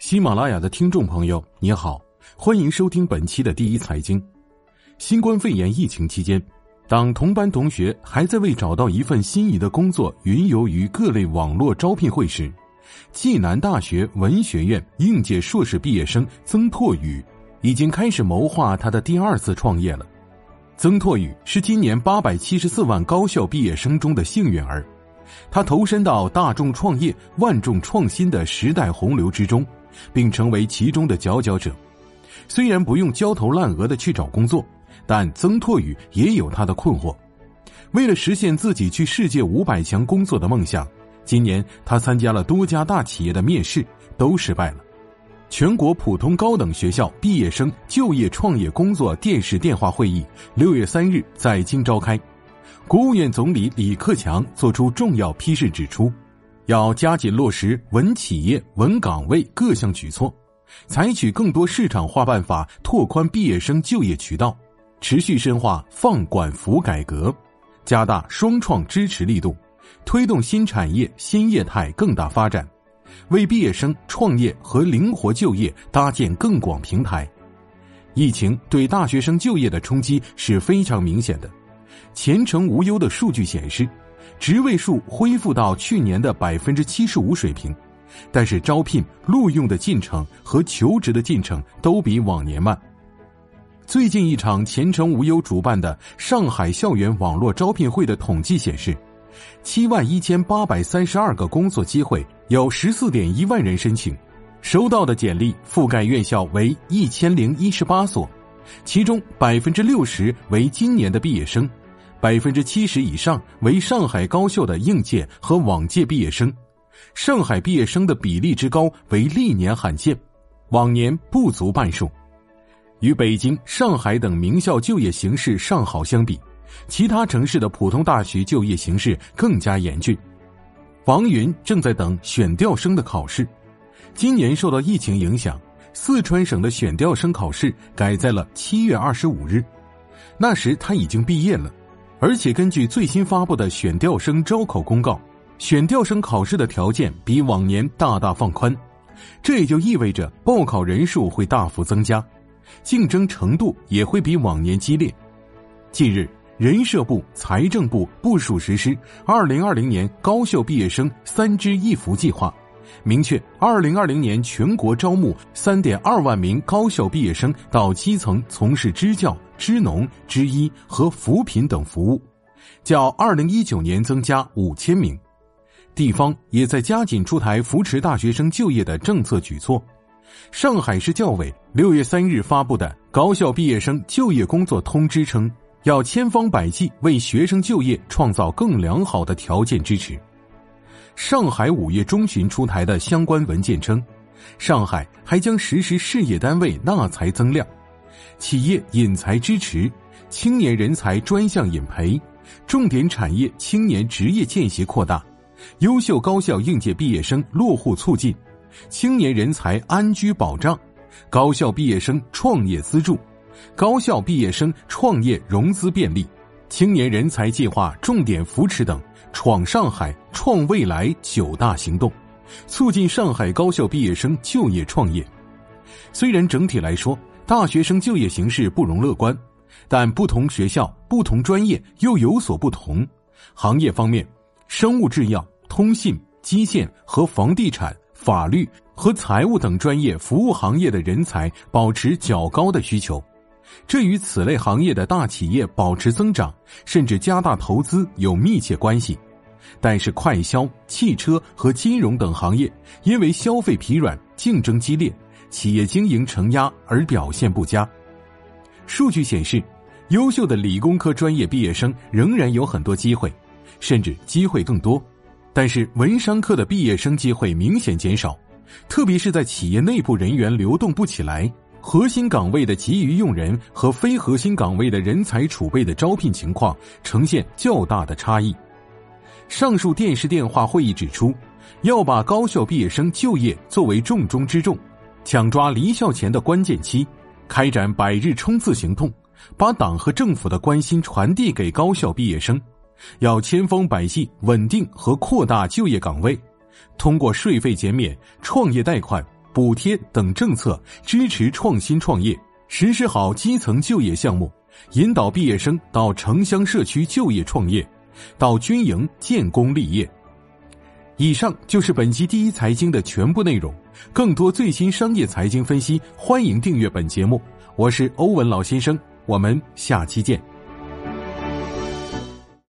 喜马拉雅的听众朋友，你好，欢迎收听本期的第一财经。新冠肺炎疫情期间，当同班同学还在为找到一份心仪的工作云游于各类网络招聘会时，暨南大学文学院应届硕士毕业生曾拓宇已经开始谋划他的第二次创业了。曾拓宇是今年八百七十四万高校毕业生中的幸运儿，他投身到大众创业、万众创新的时代洪流之中。并成为其中的佼佼者。虽然不用焦头烂额的去找工作，但曾拓宇也有他的困惑。为了实现自己去世界五百强工作的梦想，今年他参加了多家大企业的面试，都失败了。全国普通高等学校毕业生就业创业工作电视电话会议六月三日在京召开，国务院总理李克强作出重要批示，指出。要加紧落实稳企业、稳岗位各项举措，采取更多市场化办法拓宽毕业生就业渠道，持续深化放管服改革，加大双创支持力度，推动新产业新业态更大发展，为毕业生创业和灵活就业搭建更广平台。疫情对大学生就业的冲击是非常明显的，前程无忧的数据显示。职位数恢复到去年的百分之七十五水平，但是招聘录用的进程和求职的进程都比往年慢。最近一场前程无忧主办的上海校园网络招聘会的统计显示，七万一千八百三十二个工作机会有十四点一万人申请，收到的简历覆盖院校为一千零一十八所，其中百分之六十为今年的毕业生。百分之七十以上为上海高校的应届和往届毕业生，上海毕业生的比例之高为历年罕见，往年不足半数。与北京、上海等名校就业形势尚好相比，其他城市的普通大学就业形势更加严峻。王云正在等选调生的考试，今年受到疫情影响，四川省的选调生考试改在了七月二十五日，那时他已经毕业了。而且根据最新发布的选调生招考公告，选调生考试的条件比往年大大放宽，这也就意味着报考人数会大幅增加，竞争程度也会比往年激烈。近日，人社部、财政部部署实施二零二零年高校毕业生“三支一扶”计划，明确二零二零年全国招募三点二万名高校毕业生到基层从事支教。支农、支医和扶贫等服务，较二零一九年增加五千名。地方也在加紧出台扶持大学生就业的政策举措。上海市教委六月三日发布的高校毕业生就业工作通知称，要千方百计为学生就业创造更良好的条件支持。上海五月中旬出台的相关文件称，上海还将实施事业单位纳才增量。企业引才支持、青年人才专项引培、重点产业青年职业见习扩大、优秀高校应届毕业生落户促进、青年人才安居保障、高校毕业生创业资助、高校毕业生创业融资便利、青年人才计划重点扶持等“闯上海、创未来”九大行动，促进上海高校毕业生就业创业。虽然整体来说，大学生就业形势不容乐观，但不同学校、不同专业又有所不同。行业方面，生物制药、通信、基建和房地产、法律和财务等专业服务行业的人才保持较高的需求，这与此类行业的大企业保持增长甚至加大投资有密切关系。但是，快消、汽车和金融等行业因为消费疲软、竞争激烈。企业经营承压而表现不佳。数据显示，优秀的理工科专业毕业生仍然有很多机会，甚至机会更多。但是文商科的毕业生机会明显减少，特别是在企业内部人员流动不起来、核心岗位的急于用人和非核心岗位的人才储备的招聘情况呈现较大的差异。上述电视电话会议指出，要把高校毕业生就业作为重中之重。抢抓离校前的关键期，开展百日冲刺行动，把党和政府的关心传递给高校毕业生。要千方百计稳定和扩大就业岗位，通过税费减免、创业贷款、补贴等政策，支持创新创业，实施好基层就业项目，引导毕业生到城乡社区就业创业，到军营建功立业。以上就是本期第一财经的全部内容。更多最新商业财经分析，欢迎订阅本节目。我是欧文老先生，我们下期见。